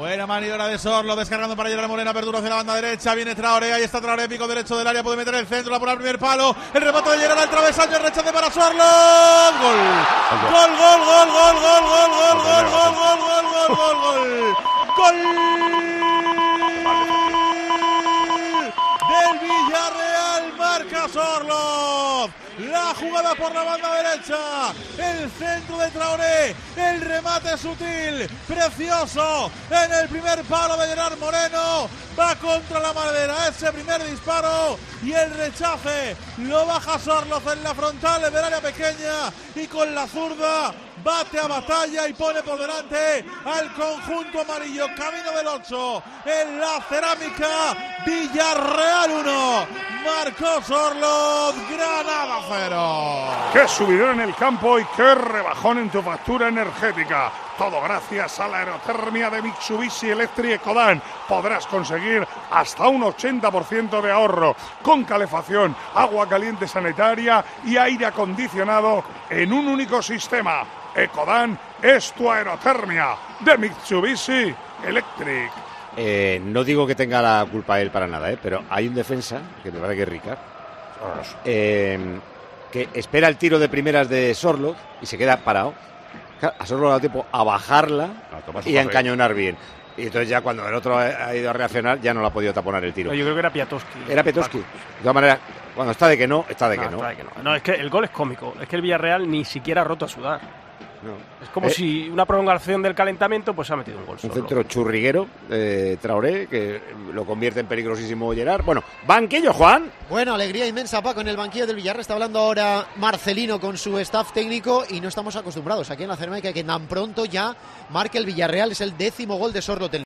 Buena maniobra de Sorlo, descargando para llegar a Morena, apertura hacia la banda derecha, viene Traoré, ahí está Traoré, pico derecho del área, puede meter el centro, la pone al primer palo, el remate de llegar al travesaño, el rechace para Sorlo, gol, gol, gol, gol, gol, gol, gol, gol, gol, gol, gol, gol, gol, gol, gol del Villarreal, marca Sorlo. La jugada por la banda derecha. El centro de Traoré. El remate sutil. Precioso. En el primer palo de Gerard Moreno. Va contra la madera. Ese primer disparo. Y el rechace. Lo baja Sorloz en la frontal del área pequeña. Y con la zurda. Bate a batalla y pone por delante al conjunto amarillo. Camino del 8. En la cerámica. Villarreal 1. Marcó Sorloz. Granada 0. Qué subidón en el campo y qué rebajón en tu factura energética. Todo gracias a la aerotermia de Mitsubishi Electric Ecodan. Podrás conseguir hasta un 80% de ahorro con calefacción, agua caliente sanitaria y aire acondicionado en un único sistema. Ecodan es tu aerotermia de Mitsubishi Electric. Eh, no digo que tenga la culpa él para nada, ¿eh? pero hay un defensa, que me parece que es Ricard, eh, que espera el tiro de primeras de Sorlo y se queda parado. Claro, A Sorlo le ha dado tiempo a bajarla y a encañonar bien. Y entonces ya cuando el otro ha ido a reaccionar ya no lo ha podido taponar el tiro. No, yo creo que era Piatoski. Era Petowski. De todas maneras, cuando está de que no, está de No, que no. está de que no. No, es que el gol es cómico. Es que el Villarreal ni siquiera ha roto a sudar. Es como Eh, si una prolongación del calentamiento pues ha metido un gol. Un solo. centro churriguero, eh, Traoré, que lo convierte en peligrosísimo Gerard. Bueno, banquillo, Juan. Bueno, alegría inmensa, Paco, en el banquillo del Villarreal. Está hablando ahora Marcelino con su staff técnico y no estamos acostumbrados aquí en la Cermeca que tan pronto ya marque el Villarreal. Es el décimo gol de Sorlotel.